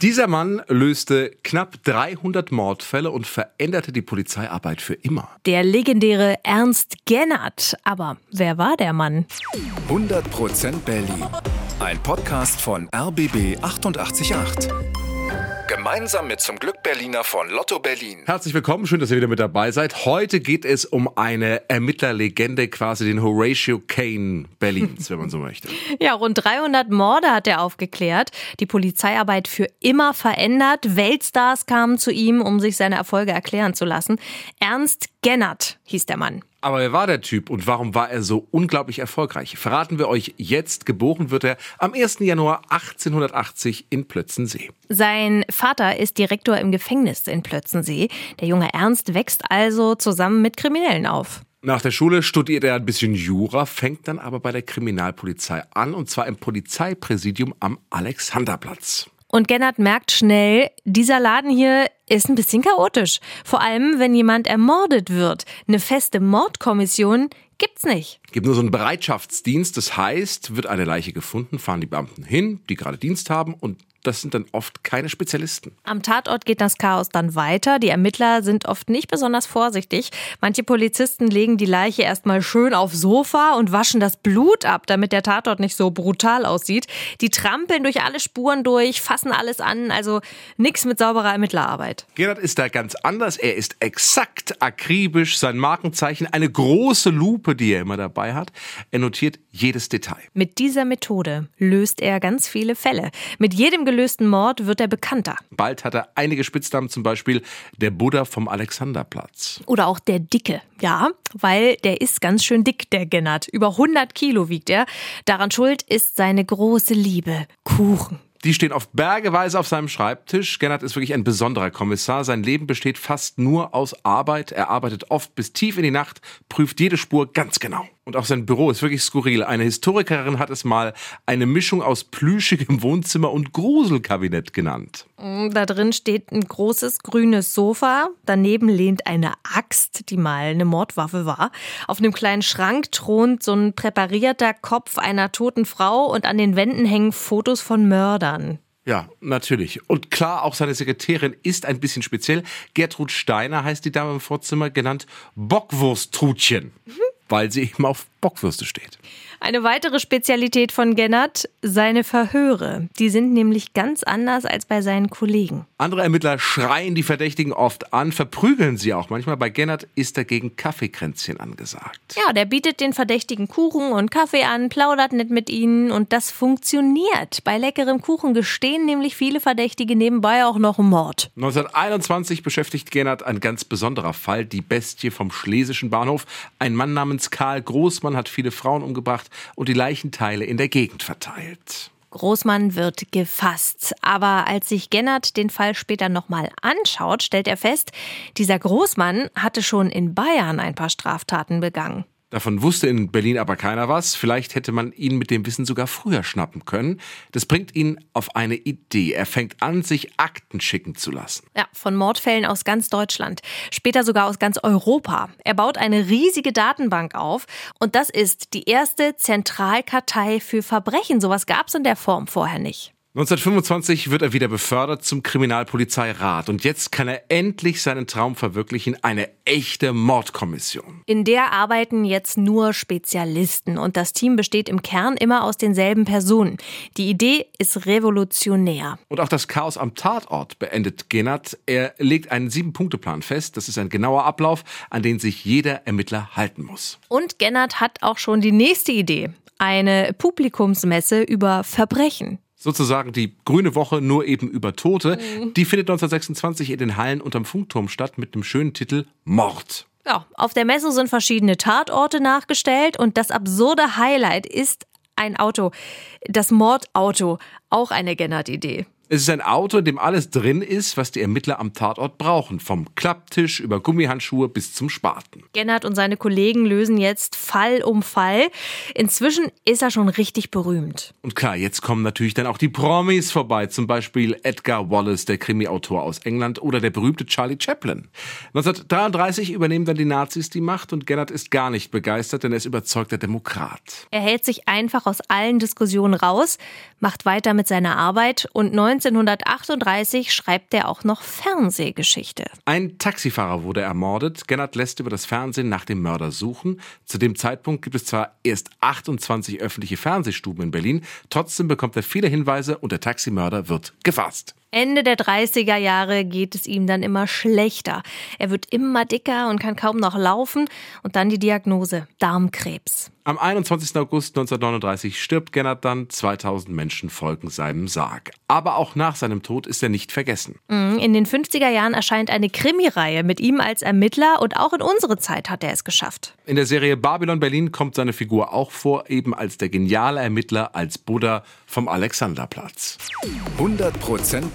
Dieser Mann löste knapp 300 Mordfälle und veränderte die Polizeiarbeit für immer. Der legendäre Ernst Gennert. Aber wer war der Mann? 100% Berlin. Ein Podcast von RBB 888. Gemeinsam mit zum Glück Berliner von Lotto Berlin. Herzlich willkommen, schön, dass ihr wieder mit dabei seid. Heute geht es um eine Ermittlerlegende, quasi den Horatio Kane Berlins, wenn man so möchte. Ja, rund 300 Morde hat er aufgeklärt, die Polizeiarbeit für immer verändert. Weltstars kamen zu ihm, um sich seine Erfolge erklären zu lassen. Ernst Gennert hieß der Mann. Aber wer war der Typ und warum war er so unglaublich erfolgreich? Verraten wir euch jetzt. Geboren wird er am 1. Januar 1880 in Plötzensee. Sein Vater ist Direktor im Gefängnis in Plötzensee. Der junge Ernst wächst also zusammen mit Kriminellen auf. Nach der Schule studiert er ein bisschen Jura, fängt dann aber bei der Kriminalpolizei an und zwar im Polizeipräsidium am Alexanderplatz. Und Gennard merkt schnell, dieser Laden hier ist ein bisschen chaotisch. Vor allem, wenn jemand ermordet wird. Eine feste Mordkommission gibt's nicht. Gibt nur so einen Bereitschaftsdienst. Das heißt, wird eine Leiche gefunden, fahren die Beamten hin, die gerade Dienst haben und das sind dann oft keine Spezialisten. Am Tatort geht das Chaos dann weiter. Die Ermittler sind oft nicht besonders vorsichtig. Manche Polizisten legen die Leiche erstmal schön aufs Sofa und waschen das Blut ab, damit der Tatort nicht so brutal aussieht. Die trampeln durch alle Spuren durch, fassen alles an, also nichts mit sauberer Ermittlerarbeit. Gerhard ist da ganz anders. Er ist exakt, akribisch, sein Markenzeichen, eine große Lupe, die er immer dabei hat. Er notiert jedes Detail. Mit dieser Methode löst er ganz viele Fälle. Mit jedem gelösten Mord wird er bekannter. Bald hat er einige Spitznamen, zum Beispiel der Buddha vom Alexanderplatz. Oder auch der Dicke. Ja, weil der ist ganz schön dick, der Gennert. Über 100 Kilo wiegt er. Daran schuld ist seine große Liebe. Kuchen. Die stehen oft bergeweise auf seinem Schreibtisch. Gennard ist wirklich ein besonderer Kommissar. Sein Leben besteht fast nur aus Arbeit. Er arbeitet oft bis tief in die Nacht, prüft jede Spur ganz genau. Und auch sein Büro ist wirklich skurril. Eine Historikerin hat es mal eine Mischung aus plüschigem Wohnzimmer und Gruselkabinett genannt. Mm, da drin steht ein großes grünes Sofa. Daneben lehnt eine Axt, die mal eine Mordwaffe war. Auf einem kleinen Schrank thront so ein präparierter Kopf einer toten Frau und an den Wänden hängen Fotos von Mördern. Ja, natürlich. Und klar, auch seine Sekretärin ist ein bisschen speziell. Gertrud Steiner heißt die Dame im Vorzimmer, genannt Bockwursttrutchen. Mhm weil sie eben auf Bockwürste steht. Eine weitere Spezialität von Gennert, seine Verhöre. Die sind nämlich ganz anders als bei seinen Kollegen. Andere Ermittler schreien die Verdächtigen oft an, verprügeln sie auch manchmal. Bei Gennert ist dagegen Kaffeekränzchen angesagt. Ja, der bietet den Verdächtigen Kuchen und Kaffee an, plaudert nicht mit ihnen und das funktioniert. Bei leckerem Kuchen gestehen nämlich viele Verdächtige nebenbei auch noch Mord. 1921 beschäftigt Gennert ein ganz besonderer Fall, die Bestie vom Schlesischen Bahnhof. Ein Mann namens Karl Großmann hat viele Frauen umgebracht und die Leichenteile in der Gegend verteilt. Großmann wird gefasst. Aber als sich Gennert den Fall später nochmal anschaut, stellt er fest, dieser Großmann hatte schon in Bayern ein paar Straftaten begangen. Davon wusste in Berlin aber keiner was. Vielleicht hätte man ihn mit dem Wissen sogar früher schnappen können. Das bringt ihn auf eine Idee. Er fängt an, sich Akten schicken zu lassen. Ja, von Mordfällen aus ganz Deutschland. Später sogar aus ganz Europa. Er baut eine riesige Datenbank auf. Und das ist die erste Zentralkartei für Verbrechen. Sowas gab es in der Form vorher nicht. 1925 wird er wieder befördert zum Kriminalpolizeirat und jetzt kann er endlich seinen Traum verwirklichen, eine echte Mordkommission. In der arbeiten jetzt nur Spezialisten und das Team besteht im Kern immer aus denselben Personen. Die Idee ist revolutionär. Und auch das Chaos am Tatort beendet Genat. Er legt einen Sieben-Punkte-Plan fest. Das ist ein genauer Ablauf, an den sich jeder Ermittler halten muss. Und Gennard hat auch schon die nächste Idee. Eine Publikumsmesse über Verbrechen sozusagen die Grüne Woche nur eben über Tote. Mhm. Die findet 1926 in den Hallen unterm Funkturm statt mit dem schönen Titel Mord. Ja, auf der Messe sind verschiedene Tatorte nachgestellt und das absurde Highlight ist ein Auto, das Mordauto, auch eine Gennard-Idee. Es ist ein Auto, in dem alles drin ist, was die Ermittler am Tatort brauchen. Vom Klapptisch über Gummihandschuhe bis zum Spaten. Gennard und seine Kollegen lösen jetzt Fall um Fall. Inzwischen ist er schon richtig berühmt. Und klar, jetzt kommen natürlich dann auch die Promis vorbei. Zum Beispiel Edgar Wallace, der Krimi-Autor aus England, oder der berühmte Charlie Chaplin. 1933 übernehmen dann die Nazis die Macht und Gennard ist gar nicht begeistert, denn er ist überzeugter Demokrat. Er hält sich einfach aus allen Diskussionen raus, macht weiter mit seiner Arbeit und 1938 schreibt er auch noch Fernsehgeschichte. Ein Taxifahrer wurde ermordet. Gennard lässt über das Fernsehen nach dem Mörder suchen. Zu dem Zeitpunkt gibt es zwar erst 28 öffentliche Fernsehstuben in Berlin, trotzdem bekommt er viele Hinweise und der Taximörder wird gefasst. Ende der 30er Jahre geht es ihm dann immer schlechter. Er wird immer dicker und kann kaum noch laufen. Und dann die Diagnose Darmkrebs. Am 21. August 1939 stirbt Gennard dann. 2000 Menschen folgen seinem Sarg. Aber auch nach seinem Tod ist er nicht vergessen. Mhm, in den 50er Jahren erscheint eine Krimireihe mit ihm als Ermittler und auch in unsere Zeit hat er es geschafft. In der Serie Babylon Berlin kommt seine Figur auch vor, eben als der geniale Ermittler als Buddha vom Alexanderplatz. 100%